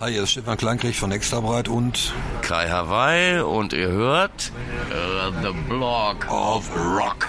Hi, hier ist Stefan Kleinkrieg von Extrabreit und Kai Hawaii und ihr hört uh, The Block of Rock.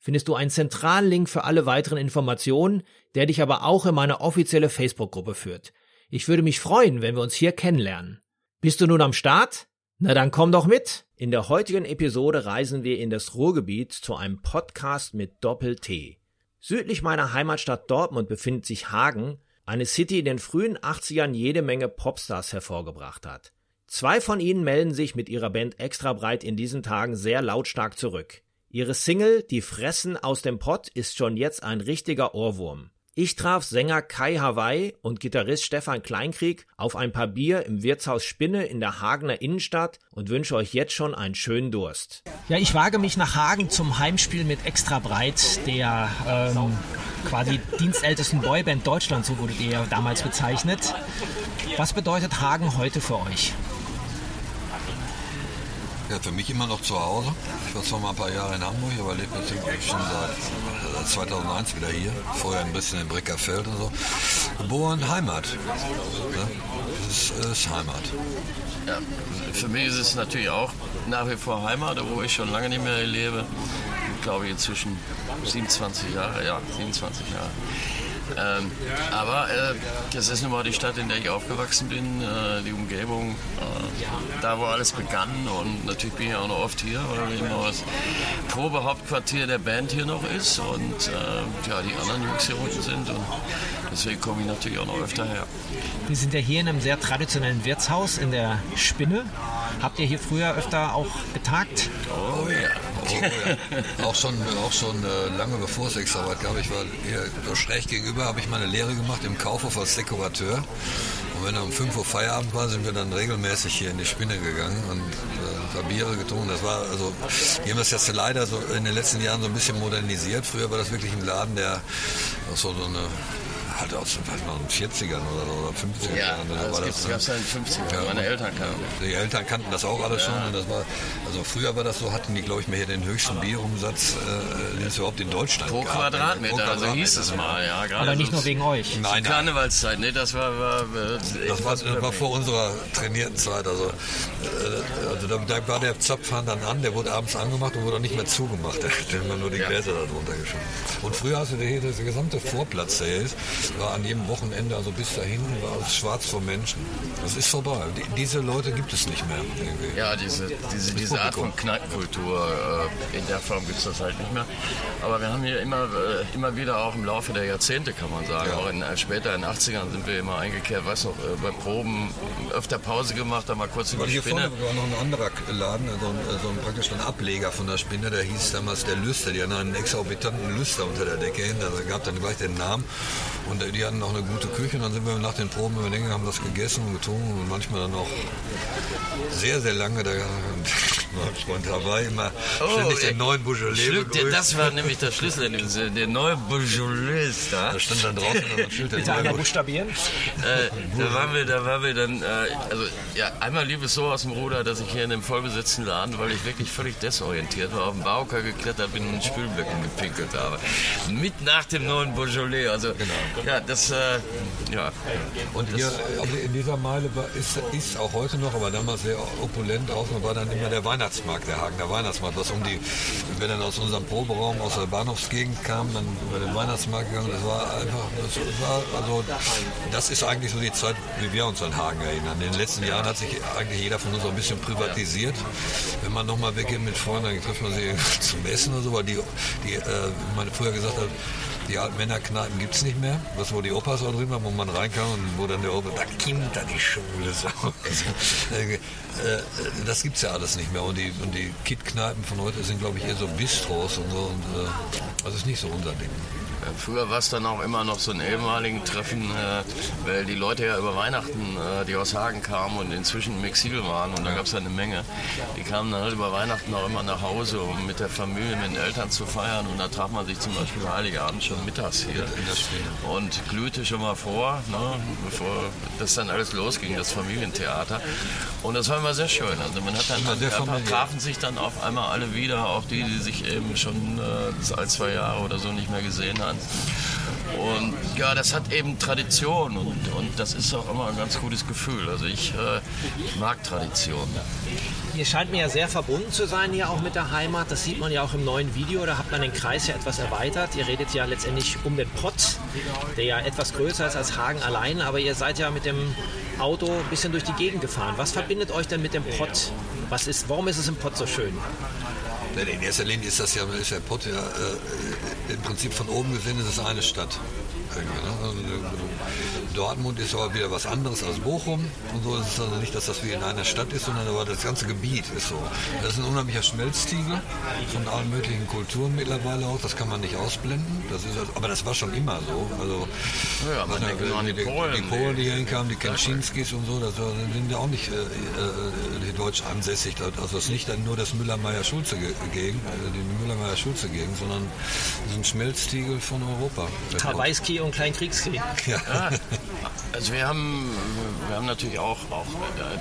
findest du einen zentralen Link für alle weiteren Informationen, der dich aber auch in meine offizielle Facebook-Gruppe führt. Ich würde mich freuen, wenn wir uns hier kennenlernen. Bist du nun am Start? Na dann komm doch mit! In der heutigen Episode reisen wir in das Ruhrgebiet zu einem Podcast mit Doppel-T. Südlich meiner Heimatstadt Dortmund befindet sich Hagen, eine City, die in den frühen 80ern jede Menge Popstars hervorgebracht hat. Zwei von ihnen melden sich mit ihrer Band Extra Breit in diesen Tagen sehr lautstark zurück. Ihre Single Die Fressen aus dem Pott ist schon jetzt ein richtiger Ohrwurm. Ich traf Sänger Kai Hawaii und Gitarrist Stefan Kleinkrieg auf ein paar Bier im Wirtshaus Spinne in der Hagener Innenstadt und wünsche euch jetzt schon einen schönen Durst. Ja, ich wage mich nach Hagen zum Heimspiel mit Extra Breit, der ähm, quasi dienstältesten Boyband Deutschlands, so wurdet ihr ja damals bezeichnet. Was bedeutet Hagen heute für euch? Ja, für mich immer noch zu Hause. Ich war zwar mal ein paar Jahre in Hamburg, aber lebe jetzt schon seit, seit 2001 wieder hier. Vorher ein bisschen in Breckerfeld und so. Geboren, Heimat. Ja, das ist, ist Heimat. Ja, für mich ist es natürlich auch nach wie vor Heimat, wo ich schon lange nicht mehr lebe. Ich glaube inzwischen 27 Jahre, ja, 27 Jahre. Ähm, aber äh, das ist nun mal die Stadt, in der ich aufgewachsen bin, äh, die Umgebung, äh, da wo alles begann und natürlich bin ich auch noch oft hier, weil auch das Probehauptquartier der Band hier noch ist und äh, ja, die anderen Jungs hier unten sind und deswegen komme ich natürlich auch noch öfter her. Wir sind ja hier in einem sehr traditionellen Wirtshaus in der Spinne. Habt ihr hier früher öfter auch getagt? Oh ja. Auch schon, auch schon äh, lange bevor es Extraarbeit gab. Ich war hier schräg gegenüber, habe ich meine Lehre gemacht im Kaufhof als Dekorateur. Und wenn er um 5 Uhr Feierabend war, sind wir dann regelmäßig hier in die Spinne gegangen und äh, Biere getrunken. Das war also, die haben das jetzt leider so in den letzten Jahren so ein bisschen modernisiert. Früher war das wirklich ein Laden, der so, so eine halt aus den 40ern oder, oder 50ern. Ja, also das gab es ja in den 50ern. Ja, Meine Eltern kannten. Die Eltern kannten das auch alles ja. schon. Und das war, also früher war das so, hatten die, glaube ich, mal hier den höchsten Bierumsatz, äh, den es überhaupt in Deutschland Pro gab. Quadratmeter, Pro also hieß es mal. Ja, Aber nicht nur wegen euch. Nein, Karnevalszeit, ne, das war... war das, war, das war vor unserer trainierten Zeit. Also, äh, also da, da, war der Zapfhahn dann an, der wurde abends angemacht und wurde auch nicht mehr zugemacht. Da haben wir nur die Gläser da drunter geschoben. Und früher hast du hier, der gesamte Vorplatz, der ist, war an jedem Wochenende also bis dahin, war es schwarz vor Menschen. Das ist vorbei. Die, diese Leute gibt es nicht mehr. Irgendwie. Ja, diese, diese, diese Art von Kneipenkultur, äh, in der Form gibt es das halt nicht mehr. Aber wir haben hier immer, äh, immer wieder auch im Laufe der Jahrzehnte, kann man sagen, ja. auch in, äh, später in den 80ern sind wir immer eingekehrt, weiß noch, äh, bei Proben öfter Pause gemacht, da mal kurz über die hier Spinne. Vorne war noch ein anderer Laden, also ein, so ein, praktisch ein Ableger von der Spinne, der hieß damals der Lüster. Die hatten einen exorbitanten Lüster unter der Decke hin, also gab dann gleich den Namen. Und die hatten noch eine gute Küche und dann sind wir nach den Proben über den haben das gegessen und getrunken und manchmal dann noch sehr, sehr lange. Da war Freund dabei, immer oh, ständig den neuen Beaujolais begrüßt. Das war nämlich der Schlüssel, der neue Beaujolais da. Da stand dann draußen das Schild. Bitte einmal buchstabieren. Äh, da waren wir, da waren wir dann, äh, also ja, einmal lief es so aus dem Ruder, dass ich hier in dem vollbesetzten Laden, weil ich wirklich völlig desorientiert war, auf den Bauker geklettert bin und in Spülbecken gepinkelt habe. Mit nach dem neuen Beaujolais, also genau. ja, das, äh, ja. Und hier in dieser Meile war, ist, ist auch heute noch, aber damals sehr opulent auch, war dann immer der Weihnachts Weihnachtsmarkt, der Hagener Weihnachtsmarkt, was um die, wenn dann aus unserem Proberaum aus der Bahnhofsgegend kamen, dann über den Weihnachtsmarkt gegangen, das war einfach, das war, also, das ist eigentlich so die Zeit, wie wir uns an Hagen erinnern. In den letzten Jahren hat sich eigentlich jeder von uns ein bisschen privatisiert. Wenn man nochmal weggeht mit Freunden, dann trifft man sie zum Essen oder so, weil die, die äh, meine früher gesagt hat, die alten Männerkneipen gibt es nicht mehr. Das, wo die Opas auch drin waren, wo man reinkam und wo dann der Opa, da kommt da die Schule. So. Äh, äh, das gibt es ja alles nicht mehr. Und die, und die Kit-Kneipen von heute sind, glaube ich, eher so Bistros und so. Und, äh, das ist nicht so unser Ding. Früher war es dann auch immer noch so ein ehemaligen Treffen, äh, weil die Leute ja über Weihnachten, äh, die aus Hagen kamen und inzwischen in Mexil waren, und da gab es ja eine Menge, die kamen dann halt über Weihnachten auch immer nach Hause, um mit der Familie, mit den Eltern zu feiern. Und da traf man sich zum Beispiel Heiligabend schon mittags hier und glühte schon mal vor, ne, bevor das dann alles losging, das Familientheater. Und das war immer sehr schön. Also man hat dann, dann trafen sich dann auf einmal alle wieder, auch die, die sich eben schon äh, ein, zwei Jahre oder so nicht mehr gesehen haben. Und ja, das hat eben Tradition und, und das ist auch immer ein ganz gutes Gefühl. Also ich, äh, ich mag Tradition. Ihr scheint mir ja sehr verbunden zu sein hier auch mit der Heimat. Das sieht man ja auch im neuen Video. Da hat man den Kreis ja etwas erweitert. Ihr redet ja letztendlich um den Pott, der ja etwas größer ist als Hagen allein. Aber ihr seid ja mit dem Auto ein bisschen durch die Gegend gefahren. Was verbindet euch denn mit dem Pott? Was ist, warum ist es im Pott so schön? In erster Linie ist das ja, ist der Pott ja äh, im Prinzip von oben gesehen, ist es eine Stadt. Ne? Also, Dortmund ist aber wieder was anderes als Bochum und so. Es ist also nicht, dass das wie in einer Stadt ist, sondern aber das ganze Gebiet ist so. Das ist ein unheimlicher Schmelztiegel von allen möglichen Kulturen mittlerweile auch. Das kann man nicht ausblenden. Das ist, aber das war schon immer so. Also, ja, man denkt an die, die, Polen. Die Polen, die hier hinkamen, die Kenschinskis und so, das sind ja auch nicht äh, äh, deutsch ansässig. Also das ist nicht dann nur das Müller-Meyer-Schulze-Gegend, äh, die Müller-Meyer-Schulze-Gegend, sondern das ist ein Schmelztiegel von Europa. Tawaiski und Kleinkriegskrieg. Ja. ja. Also wir haben, wir haben natürlich auch, auch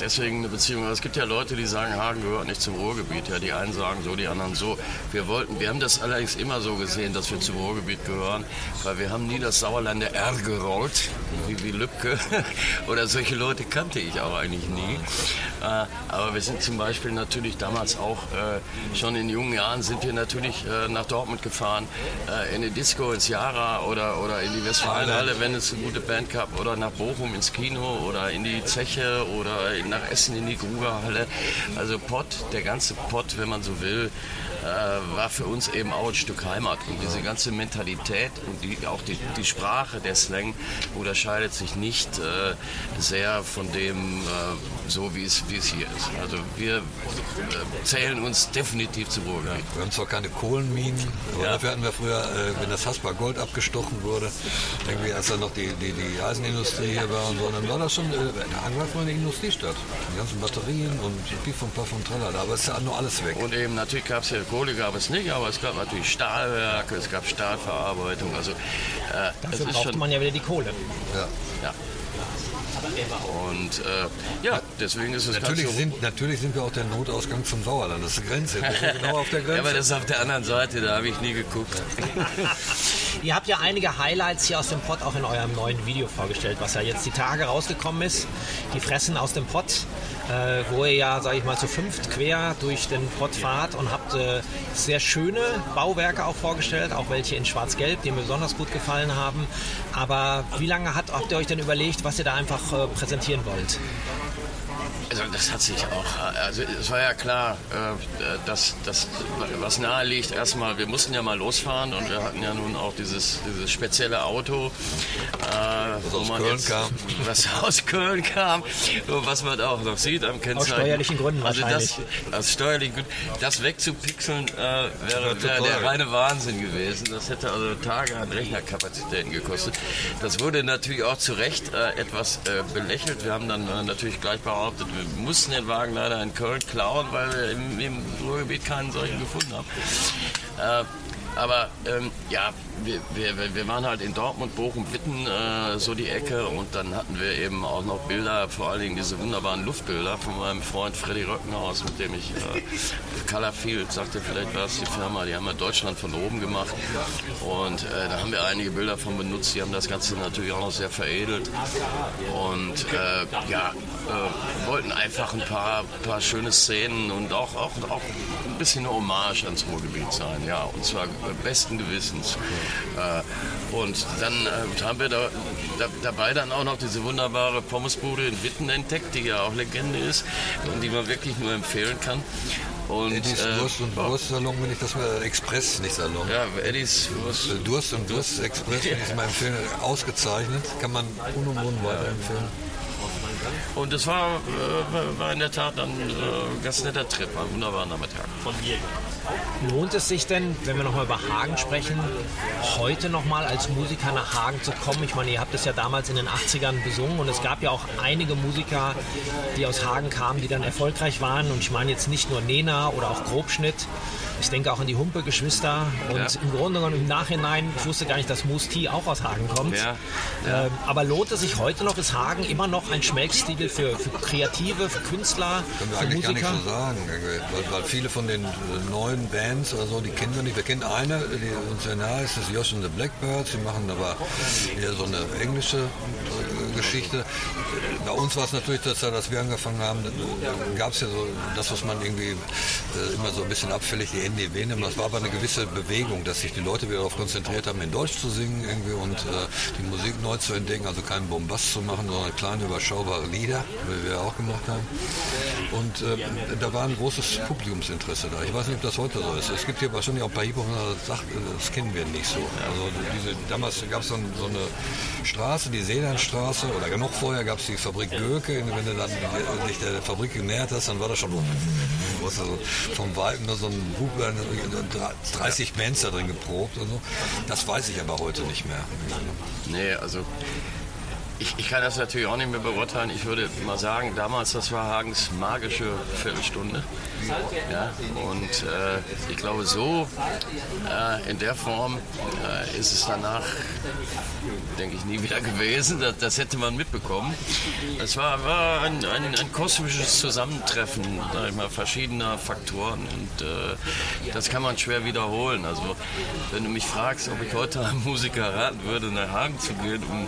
deswegen eine Beziehung. Es gibt ja Leute, die sagen, Hagen gehört nicht zum Ruhrgebiet. Ja, die einen sagen so, die anderen so. Wir wollten, wir haben das allerdings immer so gesehen, dass wir zum Ruhrgebiet gehören, weil wir haben nie das Sauerländer R gerollt, wie, wie Lübcke. Oder solche Leute kannte ich auch eigentlich nie. Äh, aber wir sind zum Beispiel natürlich damals auch, äh, schon in jungen Jahren sind wir natürlich äh, nach Dortmund gefahren, in die Disco, ins Jara oder, oder in die Westfalenhalle, wenn es eine gute Band gab, oder nach Bochum ins Kino oder in die Zeche oder nach Essen in die Grugerhalle. Also Pott, der ganze Pott, wenn man so will, äh, war für uns eben auch ein Stück Heimat. Und diese ganze Mentalität und die, auch die, die Sprache, der Slang unterscheidet sich nicht äh, sehr von dem, äh, so wie es, wie es hier ist. Also wir äh, zählen uns definitiv zu Ruhrgebiet. Wir haben zwar keine Kohlenminen, aber ja. dafür hatten wir früher, äh, wenn das Haspa Gold abgestochen wurde, irgendwie als dann noch die, die, die Eisenindustrie hier war und so, dann war das schon, äh, eine Industriestadt. Die ganzen Batterien und Pief von Puff und Tralala, aber es ist ja nur alles weg. Und eben natürlich gab es ja Kohle gab es nicht, aber es gab natürlich Stahlwerke, es gab Stahlverarbeitung. Also, äh, Dafür brauchte schon, man ja wieder die Kohle. Ja. ja. Und äh, ja, deswegen ist es natürlich so sind Natürlich sind wir auch der Notausgang zum Sauerland. Das ist die Grenze. genau auf der Grenze. ja, aber das ist auf der anderen Seite, da habe ich nie geguckt. Ihr habt ja einige Highlights hier aus dem Pott auch in eurem neuen Video vorgestellt, was ja jetzt die Tage rausgekommen ist. Die Fressen aus dem Pott, äh, wo ihr ja, sage ich mal, zu fünft quer durch den Pott fahrt und habt äh, sehr schöne Bauwerke auch vorgestellt, auch welche in Schwarz-Gelb, die mir besonders gut gefallen haben. Aber wie lange hat, habt ihr euch denn überlegt, was ihr da einfach äh, präsentieren wollt? Also das hat sich auch, also es war ja klar, äh, dass das was nahe liegt, erstmal, wir mussten ja mal losfahren und wir hatten ja nun auch dieses, dieses spezielle Auto, äh, was aus Köln jetzt, kam. Was aus Köln kam, was man auch noch sieht am Kennzeichen. Aus steuerlichen Gründen also wahrscheinlich. Das, aus steuerlichen Gründen. Das wegzupixeln äh, wäre wär der reine Wahnsinn gewesen. Das hätte also Tage an Rechnerkapazitäten gekostet. Das wurde natürlich auch zu Recht äh, etwas äh, belächelt. Wir haben dann äh, natürlich gleich behauptet, wir mussten den Wagen leider in Köln klauen, weil wir im, im Ruhrgebiet keinen solchen gefunden haben. Äh, aber ähm, ja, wir, wir, wir waren halt in Dortmund, Bochum, Witten, äh, so die Ecke. Und dann hatten wir eben auch noch Bilder, vor allen Dingen diese wunderbaren Luftbilder von meinem Freund Freddy Röckenhaus, mit dem ich äh, Colorfield, sagte vielleicht war es die Firma, die haben ja Deutschland von oben gemacht. Und äh, da haben wir einige Bilder von benutzt, die haben das Ganze natürlich auch noch sehr veredelt. Und äh, ja, äh, wollten einfach ein paar, paar schöne Szenen und auch, auch, auch ein bisschen eine Hommage ans Ruhrgebiet sein, ja, und zwar besten Gewissens. Äh, und dann äh, haben wir da, da, dabei dann auch noch diese wunderbare Pommesbude in Witten entdeckt, die ja auch Legende ist und die man wirklich nur empfehlen kann. Und, Eddies äh, Durst und Wurstsalon, wenn ich das mal, Express, nicht Salon. Ja, Eddies Wurst. Durst und Durst Express, wenn ich es mal empfehlen, ausgezeichnet, kann man unumwunden weiterempfehlen. Und es war, äh, war in der Tat ein äh, ganz netter Trip, ein wunderbarer Nachmittag. Von mir. Lohnt es sich denn, wenn wir nochmal über Hagen sprechen, heute nochmal als Musiker nach Hagen zu kommen? Ich meine, ihr habt es ja damals in den 80ern besungen und es gab ja auch einige Musiker, die aus Hagen kamen, die dann erfolgreich waren. Und ich meine jetzt nicht nur Nena oder auch Grobschnitt. Ich denke auch an die Humpe-Geschwister. Und ja. im Grunde genommen im Nachhinein, ich wusste gar nicht, dass Moose T auch aus Hagen kommt. Ja. Ja. Ähm, aber lohnt es sich heute noch, ist Hagen immer noch ein Schmelztiegel für, für Kreative, für Künstler, Können wir eigentlich Musiker? gar nicht so sagen, weil, weil viele von den äh, neuen Bands oder so, die kennen wir nicht. Wir kennen eine, die uns sehr nahe ist, das Josh and the Blackbirds. Die machen aber eher so eine englische äh, Geschichte. Bei uns war es natürlich, dass, dass wir angefangen haben, gab es ja so das, was man irgendwie äh, immer so ein bisschen abfällig die NDW nimmt. Das war aber eine gewisse Bewegung, dass sich die Leute wieder darauf konzentriert haben, in Deutsch zu singen irgendwie und äh, die Musik neu zu entdecken, also keinen Bombast zu machen, sondern kleine überschaubare Lieder, wie wir auch gemacht haben. Und äh, da war ein großes Publikumsinteresse da. Ich weiß nicht, ob das heute so ist. Es gibt hier wahrscheinlich auch ein paar Hip-Hop, das kennen wir nicht so. Also diese, damals gab es so eine Straße, die Seelandstraße, oder noch vorher gab es die Fabrik Göke. Wenn du dann dich der Fabrik genähert hast, dann war das schon also vom Weiten nur so ein Bub, 30 Bands da drin geprobt und so. Das weiß ich aber heute nicht mehr. Nee, also ich, ich, kann das natürlich auch nicht mehr beurteilen. Ich würde mal sagen, damals, das war Hagens magische Viertelstunde. Ja, und äh, ich glaube, so äh, in der Form äh, ist es danach, denke ich, nie wieder gewesen. Das, das hätte man mitbekommen. Es war, war ein, ein, ein, kosmisches Zusammentreffen ich mal, verschiedener Faktoren und äh, das kann man schwer wiederholen. Also, wenn du mich fragst, ob ich heute einem Musiker raten würde, nach Hagen zu gehen, um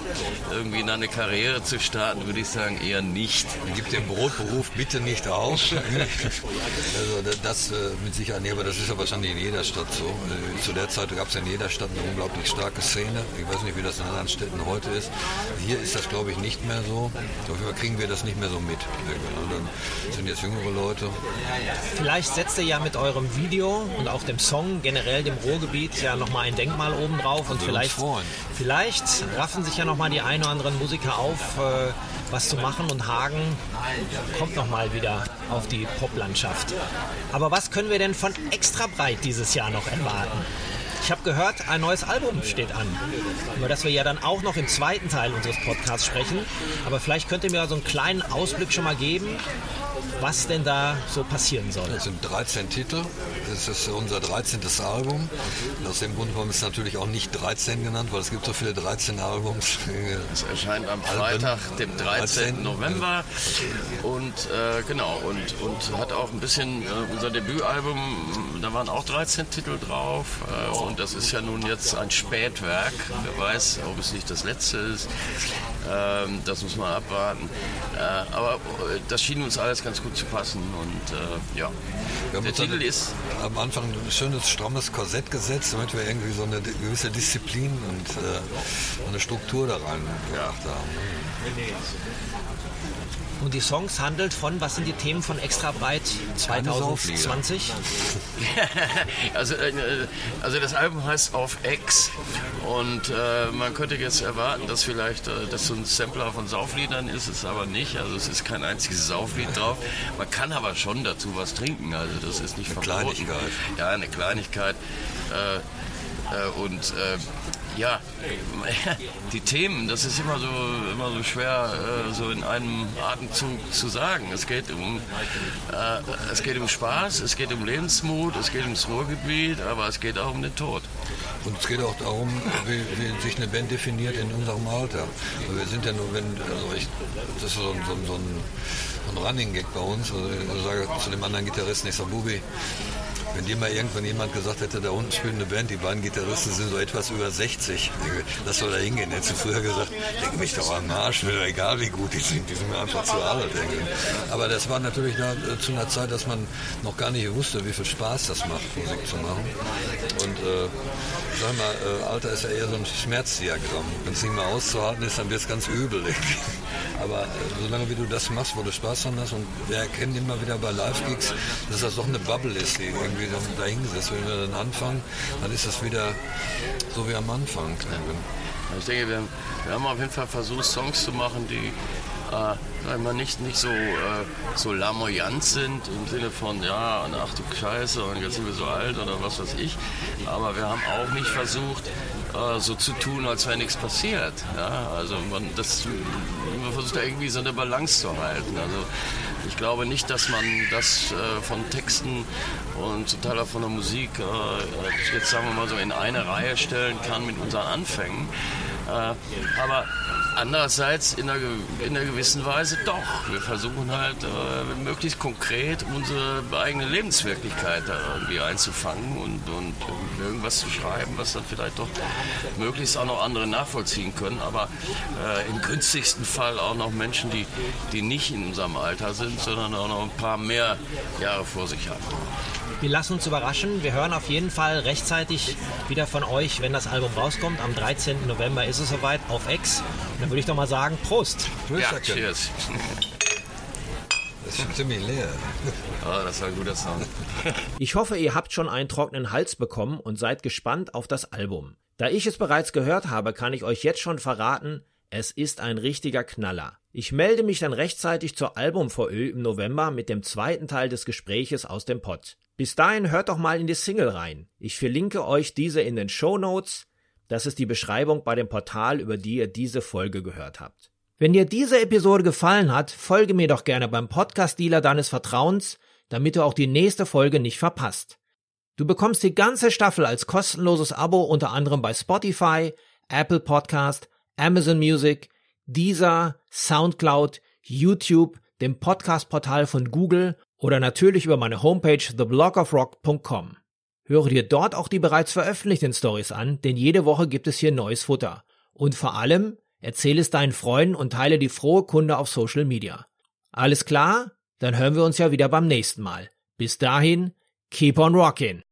irgendwie in eine Karriere zu starten, würde ich sagen, eher nicht. Gib den Brotberuf bitte nicht auf. Also das äh, mit Sicherheit, nee, aber das ist ja wahrscheinlich in jeder Stadt so. Äh, zu der Zeit gab es ja in jeder Stadt eine unglaublich starke Szene. Ich weiß nicht, wie das in anderen Städten heute ist. Hier ist das, glaube ich, nicht mehr so. Auf jeden Fall kriegen wir das nicht mehr so mit. Dann sind jetzt jüngere Leute. Vielleicht setzt ihr ja mit eurem Video und auch dem Song generell dem Ruhrgebiet ja nochmal ein Denkmal oben drauf und vielleicht, vielleicht raffen sich ja nochmal die ein oder anderen Musiker auf, äh, was zu machen und Hagen kommt nochmal wieder auf die Poplandschaft. Aber was können wir denn von extra breit dieses Jahr noch erwarten? Ich habe gehört, ein neues Album steht an. Über das wir ja dann auch noch im zweiten Teil unseres Podcasts sprechen. Aber vielleicht könnt ihr mir so einen kleinen Ausblick schon mal geben, was denn da so passieren soll. Das sind 13 Titel. Das ist unser 13. Album. aus dem Grund haben wir es natürlich auch nicht 13 genannt, weil es gibt so viele 13 Albums. Es erscheint am Freitag, dem 13. 13. November. Und äh, genau, und, und hat auch ein bisschen äh, unser Debütalbum, da waren auch 13 Titel drauf. Äh, und das ist ja nun jetzt ein Spätwerk. Wer weiß, ob es nicht das letzte ist. Ähm, das muss man abwarten. Äh, aber äh, das schien uns alles ganz gut zu passen. Und äh, ja, der Titel ist. Am Anfang ein schönes, strammes Korsett gesetzt, damit wir irgendwie so eine gewisse Disziplin und äh, eine Struktur da rein gebracht ja. haben. Und die Songs handelt von, was sind die Themen von Extra Breit 2020? also, äh, also das Album heißt Auf X und äh, man könnte jetzt erwarten, dass vielleicht äh, das so ein Sampler von Saufliedern ist, ist aber nicht. Also es ist kein einziges Sauflied drauf. Man kann aber schon dazu was trinken, also das ist nicht eine verboten. Kleinigkeit. Ja, eine Kleinigkeit. Äh, äh, und äh, ja, die Themen, das ist immer so, immer so schwer, äh, so in einem Atemzug zu sagen. Es geht um, äh, es geht um Spaß, es geht um Lebensmut, es geht ums Ruhrgebiet, aber es geht auch um den Tod. Und es geht auch darum, wie, wie sich eine Band definiert in unserem Alter. wir sind ja nur, wenn, also ich, das ist so, so, so ein, so ein Running Gag bei uns. Also ich sage zu dem anderen Gitarristen, ich sage, Bubi, Wenn dir mal irgendwann jemand gesagt hätte, da unten spielt eine Band, die beiden Gitarristen sind so etwas über 60, das soll da hingehen. Hätte früher gesagt, denke mich doch am Arsch, mir egal wie gut die sind, die sind mir einfach zu alt. Aber das war natürlich da, äh, zu einer Zeit, dass man noch gar nicht wusste, wie viel Spaß das macht, Musik zu machen. Und äh, sag mal, äh, Alter ist ja eher so ein Schmerzdiagramm. Wenn es nicht mehr auszuhalten ist, dann wird es ganz übel. Aber äh, solange wie du das machst, wo du Spaß dran hast und wir erkennen immer wieder bei Live-Gigs, dass das doch eine Bubble ist, die irgendwie dann dahingesetzt. Wenn wir dann anfangen, dann ist das wieder so wie am Anfang. Ich denke, wir, wir haben auf jeden Fall versucht, Songs zu machen, die äh, nicht, nicht so, äh, so lamoyant sind im Sinne von, ja, ach du Scheiße, und jetzt sind wir so alt oder was weiß ich. Aber wir haben auch nicht versucht, äh, so zu tun, als wäre nichts passiert. Ja? Also man, das, man versucht da irgendwie so eine Balance zu halten. Also ich glaube nicht, dass man das äh, von Texten und zum Teil auch von der Musik äh, jetzt sagen wir mal so in eine Reihe stellen kann mit unseren Anfängen. Äh, aber andererseits in einer, in einer gewissen Weise doch. Wir versuchen halt äh, möglichst konkret unsere eigene Lebenswirklichkeit da irgendwie einzufangen und, und irgendwas zu schreiben, was dann vielleicht doch möglichst auch noch andere nachvollziehen können. Aber äh, im günstigsten Fall auch noch Menschen, die, die nicht in unserem Alter sind, sondern auch noch ein paar mehr Jahre vor sich haben. Wir lassen uns überraschen. Wir hören auf jeden Fall rechtzeitig wieder von euch, wenn das Album rauskommt. Am 13. November ist es soweit auf X. Und dann würde ich doch mal sagen, Prost. Ja, cheers. Das ist schon ziemlich leer. Oh, das war ein guter Sound. Ich hoffe, ihr habt schon einen trockenen Hals bekommen und seid gespannt auf das Album. Da ich es bereits gehört habe, kann ich euch jetzt schon verraten, es ist ein richtiger Knaller. Ich melde mich dann rechtzeitig zur Albumvorö im November mit dem zweiten Teil des Gespräches aus dem Pod. Bis dahin hört doch mal in die Single rein. Ich verlinke euch diese in den Show Notes. Das ist die Beschreibung bei dem Portal, über die ihr diese Folge gehört habt. Wenn dir diese Episode gefallen hat, folge mir doch gerne beim Podcast-Dealer deines Vertrauens, damit du auch die nächste Folge nicht verpasst. Du bekommst die ganze Staffel als kostenloses Abo unter anderem bei Spotify, Apple Podcast, Amazon Music, Deezer, Soundcloud, YouTube, dem Podcast-Portal von Google oder natürlich über meine Homepage theblogofrock.com. Höre dir dort auch die bereits veröffentlichten Stories an, denn jede Woche gibt es hier neues Futter. Und vor allem, erzähle es deinen Freunden und teile die frohe Kunde auf Social Media. Alles klar? Dann hören wir uns ja wieder beim nächsten Mal. Bis dahin, keep on rockin'!